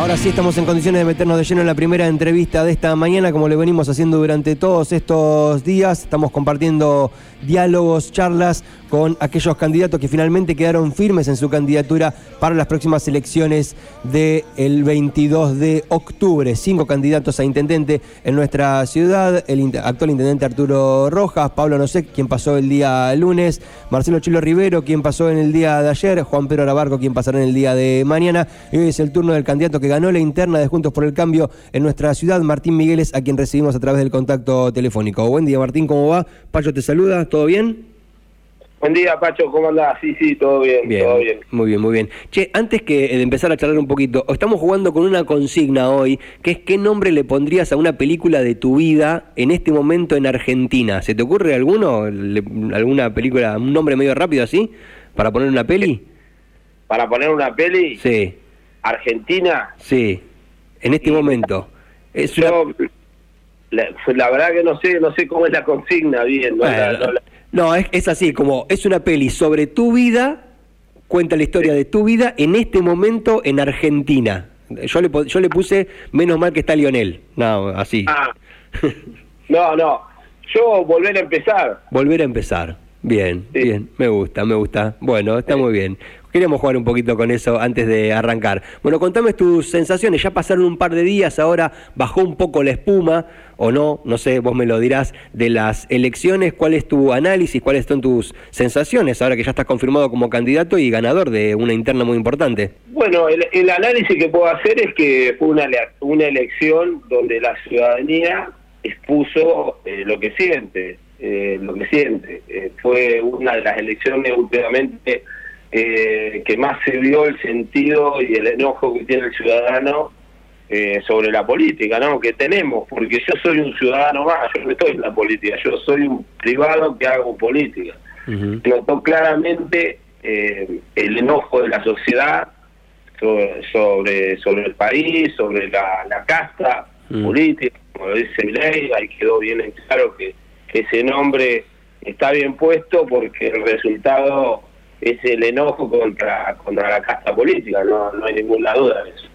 Ahora sí estamos en condiciones de meternos de lleno en la primera entrevista de esta mañana, como lo venimos haciendo durante todos estos días. Estamos compartiendo diálogos, charlas con aquellos candidatos que finalmente quedaron firmes en su candidatura para las próximas elecciones del 22 de octubre. Cinco candidatos a intendente en nuestra ciudad. El actual intendente Arturo Rojas, Pablo Nosek, quien pasó el día lunes, Marcelo Chilo Rivero, quien pasó en el día de ayer, Juan Pedro Arabarco, quien pasará en el día de mañana. Y hoy es el turno del candidato que ganó la interna de Juntos por el Cambio en nuestra ciudad, Martín Migueles, a quien recibimos a través del contacto telefónico. Buen día, Martín, ¿cómo va? Pacho te saluda, ¿todo bien? Buen día, Pacho, ¿cómo andás? Sí, sí, todo bien, todo bien. Muy bien, muy bien. Che, antes que de empezar a charlar un poquito, estamos jugando con una consigna hoy, que es qué nombre le pondrías a una película de tu vida en este momento en Argentina. ¿Se te ocurre alguno? ¿Alguna película, un nombre medio rápido así, para poner una peli? ¿Para poner una peli? Sí. ¿Argentina? Sí, en este momento. Es la, verdad que no sé, no sé cómo es la consigna bien. ¿no? No, es, es así, como es una peli sobre tu vida, cuenta la historia de tu vida en este momento en Argentina. Yo le, yo le puse, menos mal que está Lionel. No, así. Ah. No, no. Yo volver a empezar. Volver a empezar. Bien, bien, me gusta, me gusta. Bueno, está muy bien. Queríamos jugar un poquito con eso antes de arrancar. Bueno, contame tus sensaciones. Ya pasaron un par de días, ahora bajó un poco la espuma, o no, no sé, vos me lo dirás, de las elecciones. ¿Cuál es tu análisis? ¿Cuáles son tus sensaciones ahora que ya estás confirmado como candidato y ganador de una interna muy importante? Bueno, el, análisis que puedo hacer es que fue una, una elección donde la ciudadanía expuso eh, lo que siente, eh, lo que siente. Eh, fue una de las elecciones últimamente eh, que más se vio el sentido y el enojo que tiene el ciudadano eh, sobre la política, ¿no? Que tenemos, porque yo soy un ciudadano más, yo no estoy en la política, yo soy un privado que hago política. Notó claramente eh, el enojo de la sociedad sobre, sobre, el país, sobre la, la casta política, como lo dice mi ley, ahí quedó bien claro que ese nombre está bien puesto porque el resultado es el enojo contra, contra la casta política, no, no hay ninguna duda de eso.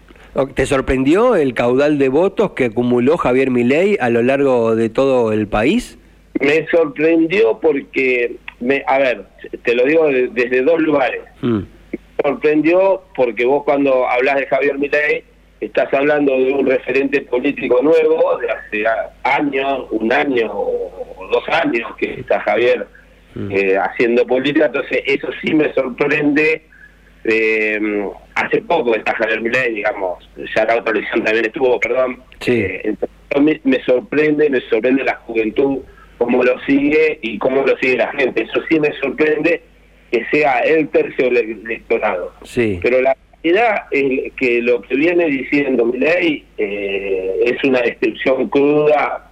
¿Te sorprendió el caudal de votos que acumuló Javier Milei a lo largo de todo el país? Me sorprendió porque, me, a ver, te lo digo desde dos lugares. Mm. Me sorprendió porque vos cuando hablas de Javier Milei estás hablando de un referente político nuevo de hace años, un año o dos años que está Javier Mm. Eh, haciendo política, entonces eso sí me sorprende. Eh, hace poco está Javier Milei, digamos, ya la otra elección también estuvo, perdón. Eh, me, sorprende, me sorprende la juventud, cómo lo sigue y cómo lo sigue la gente. Eso sí me sorprende que sea el tercio electorado. Sí. Pero la realidad es que lo que viene diciendo Milei es una descripción cruda,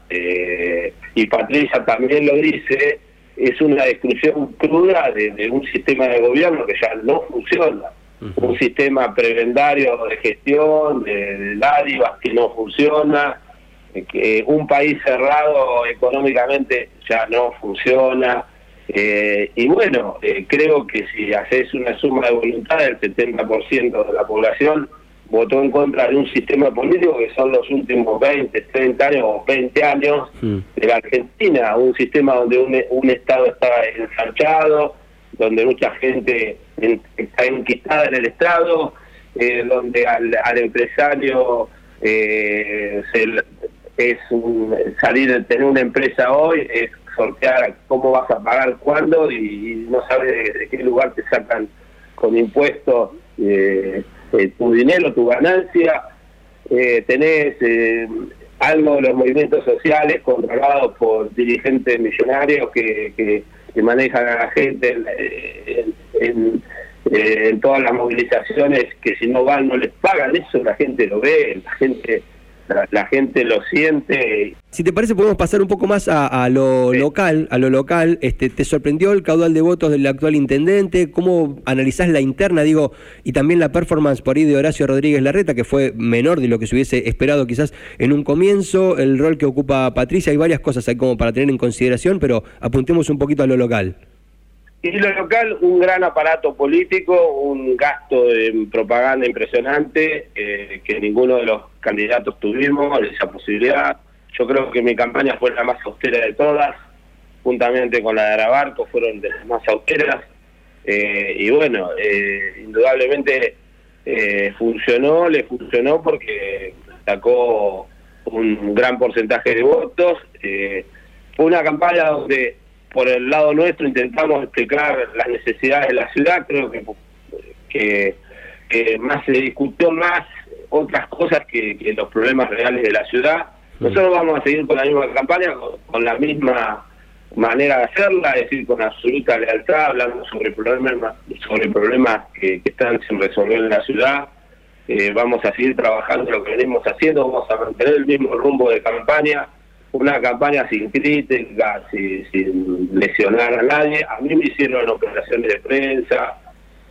y Patricia también lo dice, es una descripción cruda de, un sistema de gobierno que ya no funciona. Un sistema prebendario de gestión, de, dádivas que no funciona, que un país cerrado económicamente ya no funciona. Eh, y bueno, eh, creo que si haces una suma de voluntad del 70% de la población, votó en contra de un sistema político que son los últimos 20, 30 años o 20 años mm. de la Argentina, un sistema donde un, un Estado está ensanchado, donde mucha gente está enquistada en el Estado, eh, donde al, al empresario eh, es salir de tener una empresa hoy, es sortear cómo vas a pagar cuándo y, no sabes de, qué lugar te sacan con impuestos. Eh, eh, tu dinero, tu ganancia, eh, tenés eh, algo de los movimientos sociales controlados por dirigentes millonarios que, que, manejan a la gente en, en, todas las movilizaciones que si no van no les pagan, eso la gente lo ve, la gente la, gente lo siente. Si te parece, podemos pasar un poco más a, lo local. A lo local, este, ¿te sorprendió el caudal de votos del actual intendente? ¿Cómo analizás la interna, digo, y también la performance por ahí de Horacio Rodríguez Larreta, que fue menor de lo que se hubiese esperado quizás en un comienzo, el rol que ocupa Patricia, hay varias cosas ahí como para tener en consideración, pero apuntemos un poquito a lo local. Y lo local, un gran aparato político, un gasto de propaganda impresionante eh, que ninguno de los candidatos tuvimos esa posibilidad. Yo creo que mi campaña fue la más austera de todas, juntamente con la de Arabarco, fueron de las más austeras. Eh, y bueno, eh, indudablemente funcionó, le funcionó porque sacó un gran porcentaje de votos. fue una campaña donde por el lado nuestro intentamos explicar las necesidades de la ciudad, creo que, que, más se discutió más otras cosas que, los problemas reales de la ciudad. Nosotros vamos a seguir con la misma campaña, con, la misma manera de hacerla, es decir, con absoluta lealtad, hablando sobre problemas, sobre problemas que, están sin resolver en la ciudad. Eh, vamos a seguir trabajando lo que venimos haciendo, vamos a mantener el mismo rumbo de campaña una campaña sin crítica, sin, lesionar a nadie. A mí me hicieron operaciones de prensa,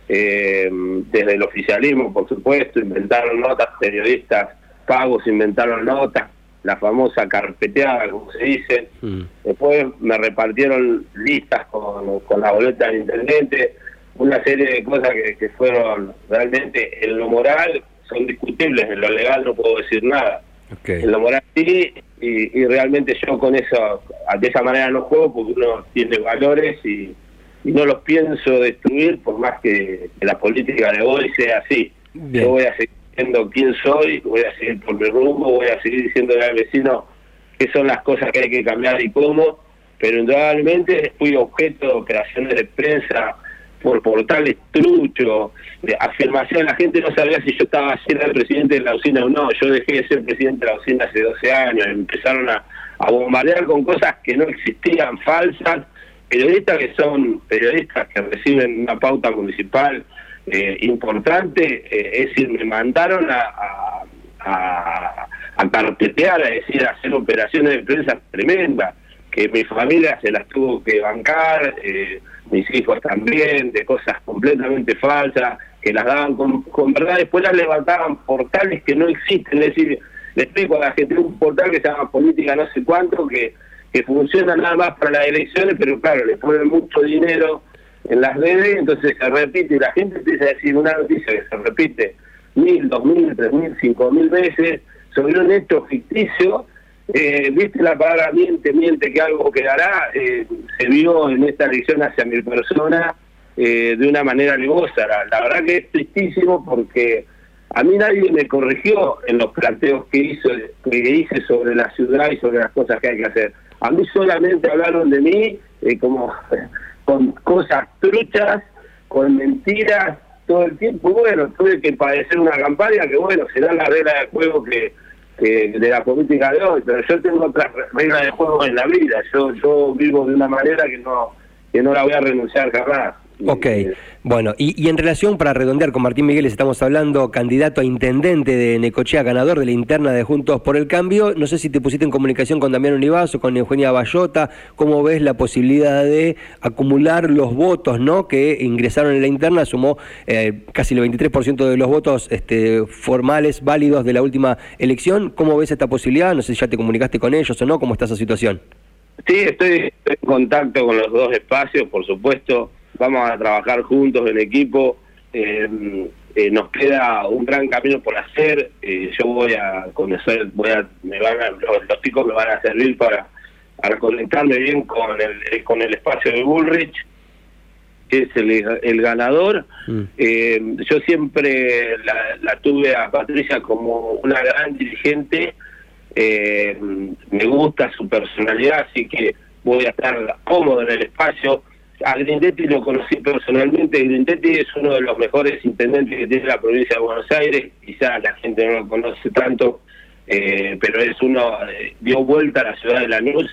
eh, desde el oficialismo, por supuesto, inventaron notas, periodistas pagos inventaron notas, la famosa carpeteada, como se dice. Mm. Después me repartieron listas con, con la boleta del intendente, una serie de cosas que, que fueron realmente en lo moral son discutibles, en lo legal no puedo decir nada. En lo moral sí, y, realmente yo con eso, de esa manera no juego porque uno tiene valores y, no los pienso destruir por más que, la política de hoy sea así. Yo voy a seguir siendo quien soy, voy a seguir por mi rumbo, voy a seguir diciéndole al vecino qué son las cosas que hay que cambiar y cómo, pero indudablemente fui objeto de operaciones de prensa por portales truchos, de afirmación, la gente no sabía si yo estaba siendo el presidente de la usina o no, yo dejé de ser presidente de la usina hace 12 años, empezaron a, bombardear con cosas que no existían, falsas, periodistas que son periodistas que reciben una pauta municipal eh, importante, eh, es decir, me mandaron a, a, a, a a decir, a hacer operaciones de prensa tremendas, que mi familia se las tuvo que bancar, eh, mis hijos también, de cosas completamente falsas, que las daban con, verdad, después las levantaban portales que no existen, es decir, le explico a la gente un portal que se llama Política no sé cuánto, que, que funciona nada más para las elecciones, pero claro, le ponen mucho dinero en las redes, entonces se repite y la gente empieza a decir una noticia que se repite mil, dos mil, tres mil, cinco mil veces sobre un hecho ficticio eh, viste la palabra miente, miente que algo quedará, eh, se vio en esta elección hacia mil personas eh, de una manera negosa. La, verdad que es tristísimo porque a mí nadie me corrigió en los planteos que, hizo, que hice sobre la ciudad y sobre las cosas que hay que hacer. A mí solamente hablaron de mí como con cosas truchas, con mentiras todo el tiempo. Bueno, tuve que padecer una campaña que, bueno, será la regla de juego que de la política de hoy, pero yo tengo otras reglas de juego en la vida, yo yo vivo de una manera que no que no la voy a renunciar jamás. Ok, bueno, y, en relación, para redondear, con Martín Miguel estamos hablando, candidato a intendente de Necochea, ganador de la interna de Juntos por el Cambio. No sé si te pusiste en comunicación con Damián Univaso, con Eugenia Bayota, ¿cómo ves la posibilidad de acumular los votos ¿no? que ingresaron en la interna? Sumó eh, casi el 23% de los votos este, formales, válidos de la última elección. ¿Cómo ves esta posibilidad? No sé si ya te comunicaste con ellos o no, ¿cómo está esa situación? Sí, estoy en contacto con los dos espacios, por supuesto vamos a trabajar juntos en equipo. Eh, eh, nos queda un gran camino por hacer. Eh, yo voy a conocer, voy a, me van los, chicos me van a servir para, para conectarme bien con el, con el espacio de Bullrich, que es el, ganador. Mm. yo siempre la, la, tuve a Patricia como una gran dirigente. me gusta su personalidad, así que voy a estar cómodo en el espacio a Grindetti lo conocí personalmente. Grindetti es uno de los mejores intendentes que tiene la provincia de Buenos Aires. Quizás la gente no lo conoce tanto, eh, pero es uno, eh, dio vuelta a la ciudad de Lanús.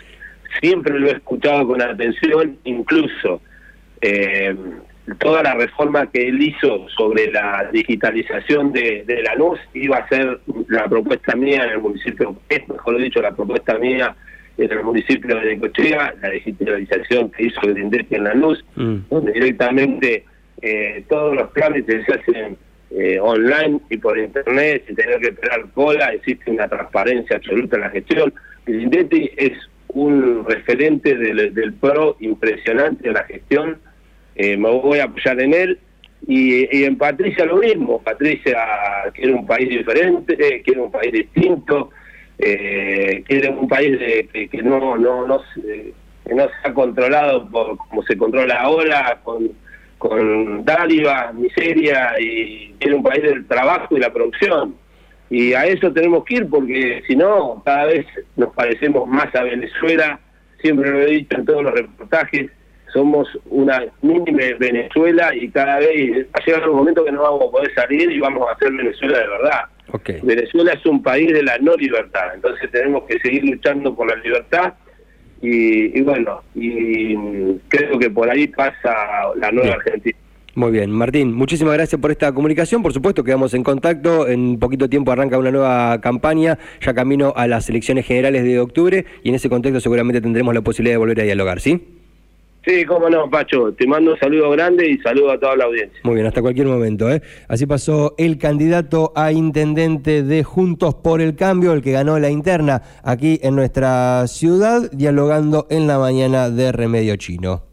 Siempre lo he escuchado con atención, incluso eh, toda la reforma que él hizo sobre la digitalización de, de Lanús iba a ser la propuesta mía en el municipio, es mejor dicho, la propuesta mía en el municipio de Necochea, la digitalización que hizo el INDEC en la luz, mm. donde directamente eh, todos los trámites se hacen eh, online y por internet, sin tener que esperar cola, existe una transparencia absoluta en la gestión. El INDETI es un referente del, PRO impresionante en la gestión. me voy a apoyar en él. Y, en Patricia lo mismo, Patricia quiere un país diferente, quiere un país distinto, quiere un país que, no, no, no, que no se ha controlado por, como se controla ahora, con, con dáliva, miseria, y quiere un país del trabajo y la producción. Y a eso tenemos que ir porque si no, cada vez nos parecemos más a Venezuela, siempre lo he dicho en todos los reportajes, somos una mínima Venezuela y cada vez va a llegar un momento que no vamos a poder salir y vamos a ser Venezuela de verdad. Venezuela es un país de la no libertad, entonces tenemos que seguir luchando por la libertad y, bueno, y creo que por ahí pasa la nueva Argentina. Muy bien, Martín, muchísimas gracias por esta comunicación. Por supuesto, quedamos en contacto. En poquito tiempo arranca una nueva campaña, ya camino a las elecciones generales de octubre, y en ese contexto seguramente tendremos la posibilidad de volver a dialogar, ¿sí? Sí, cómo no, Pacho. Te mando un saludo grande y saludo a toda la audiencia. Muy bien, hasta cualquier momento. ¿eh? Así pasó el candidato a intendente de Juntos por el Cambio, el que ganó la interna aquí en nuestra ciudad, dialogando en la mañana de Remedio Chino.